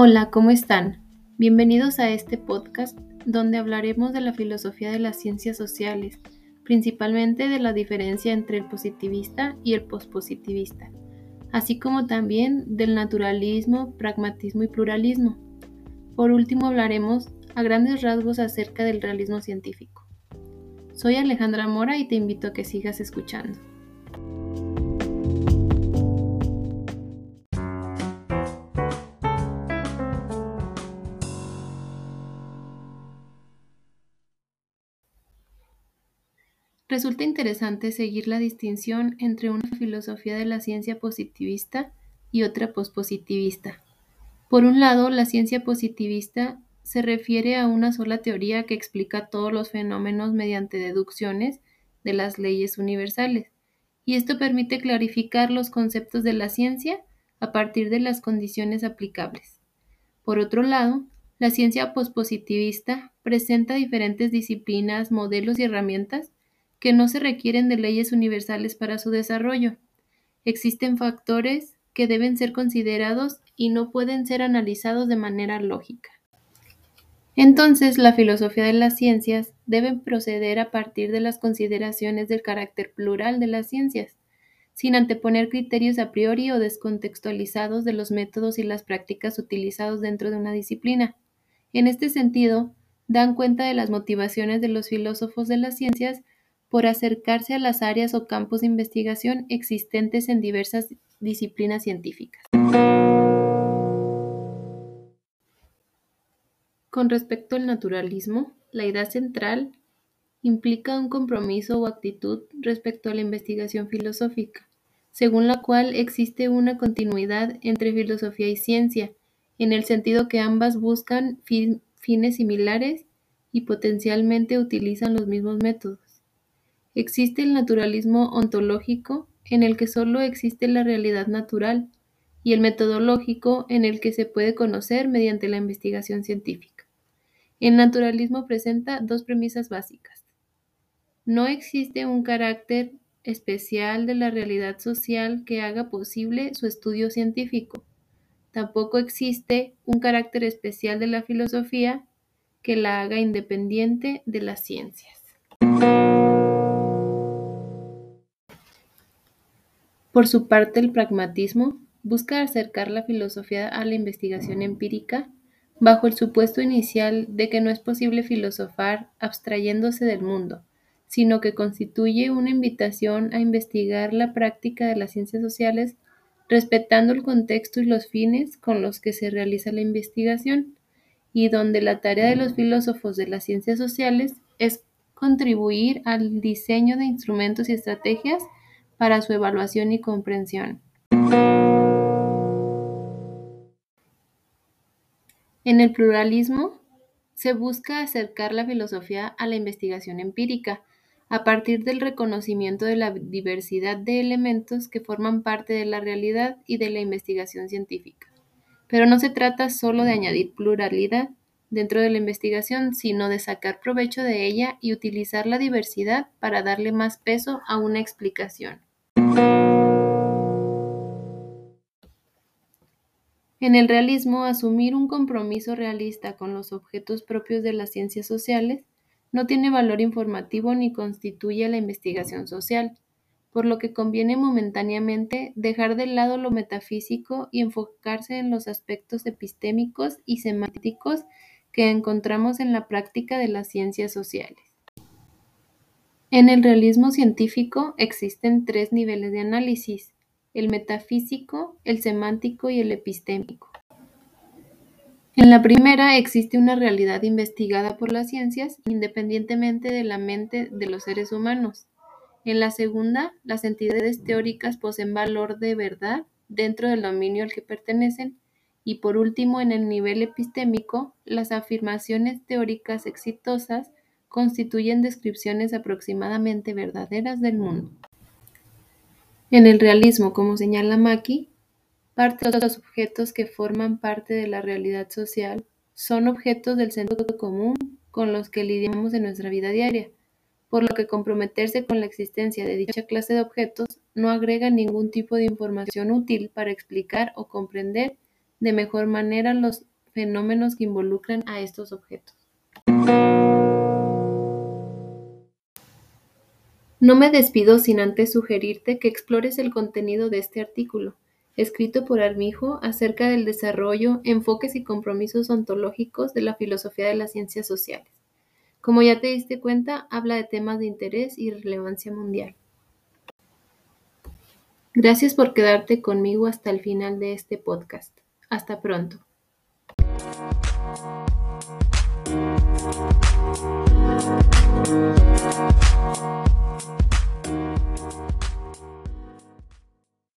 Hola, ¿cómo están? Bienvenidos a este podcast donde hablaremos de la filosofía de las ciencias sociales, principalmente de la diferencia entre el positivista y el pospositivista, así como también del naturalismo, pragmatismo y pluralismo. Por último hablaremos a grandes rasgos acerca del realismo científico. Soy Alejandra Mora y te invito a que sigas escuchando. Resulta interesante seguir la distinción entre una filosofía de la ciencia positivista y otra pospositivista. Por un lado, la ciencia positivista se refiere a una sola teoría que explica todos los fenómenos mediante deducciones de las leyes universales, y esto permite clarificar los conceptos de la ciencia a partir de las condiciones aplicables. Por otro lado, la ciencia pospositivista presenta diferentes disciplinas, modelos y herramientas que no se requieren de leyes universales para su desarrollo. Existen factores que deben ser considerados y no pueden ser analizados de manera lógica. Entonces, la filosofía de las ciencias debe proceder a partir de las consideraciones del carácter plural de las ciencias, sin anteponer criterios a priori o descontextualizados de los métodos y las prácticas utilizados dentro de una disciplina. En este sentido, dan cuenta de las motivaciones de los filósofos de las ciencias por acercarse a las áreas o campos de investigación existentes en diversas disciplinas científicas. Con respecto al naturalismo, la idea central implica un compromiso o actitud respecto a la investigación filosófica, según la cual existe una continuidad entre filosofía y ciencia, en el sentido que ambas buscan fines similares y potencialmente utilizan los mismos métodos. Existe el naturalismo ontológico, en el que solo existe la realidad natural, y el metodológico, en el que se puede conocer mediante la investigación científica. El naturalismo presenta dos premisas básicas. No existe un carácter especial de la realidad social que haga posible su estudio científico. Tampoco existe un carácter especial de la filosofía que la haga independiente de las ciencias. Por su parte, el pragmatismo busca acercar la filosofía a la investigación empírica bajo el supuesto inicial de que no es posible filosofar abstrayéndose del mundo, sino que constituye una invitación a investigar la práctica de las ciencias sociales respetando el contexto y los fines con los que se realiza la investigación, y donde la tarea de los filósofos de las ciencias sociales es contribuir al diseño de instrumentos y estrategias para su evaluación y comprensión. En el pluralismo se busca acercar la filosofía a la investigación empírica a partir del reconocimiento de la diversidad de elementos que forman parte de la realidad y de la investigación científica. Pero no se trata solo de añadir pluralidad dentro de la investigación, sino de sacar provecho de ella y utilizar la diversidad para darle más peso a una explicación. En el realismo, asumir un compromiso realista con los objetos propios de las ciencias sociales no tiene valor informativo ni constituye la investigación social, por lo que conviene momentáneamente dejar de lado lo metafísico y enfocarse en los aspectos epistémicos y semánticos que encontramos en la práctica de las ciencias sociales. En el realismo científico existen tres niveles de análisis, el metafísico, el semántico y el epistémico. En la primera existe una realidad investigada por las ciencias independientemente de la mente de los seres humanos. En la segunda, las entidades teóricas poseen valor de verdad dentro del dominio al que pertenecen. Y por último, en el nivel epistémico, las afirmaciones teóricas exitosas constituyen descripciones aproximadamente verdaderas del mundo. En el realismo, como señala Maki, parte de los objetos que forman parte de la realidad social son objetos del sentido común con los que lidiamos en nuestra vida diaria, por lo que comprometerse con la existencia de dicha clase de objetos no agrega ningún tipo de información útil para explicar o comprender de mejor manera los fenómenos que involucran a estos objetos. No me despido sin antes sugerirte que explores el contenido de este artículo, escrito por Armijo acerca del desarrollo, enfoques y compromisos ontológicos de la filosofía de las ciencias sociales. Como ya te diste cuenta, habla de temas de interés y relevancia mundial. Gracias por quedarte conmigo hasta el final de este podcast. Hasta pronto.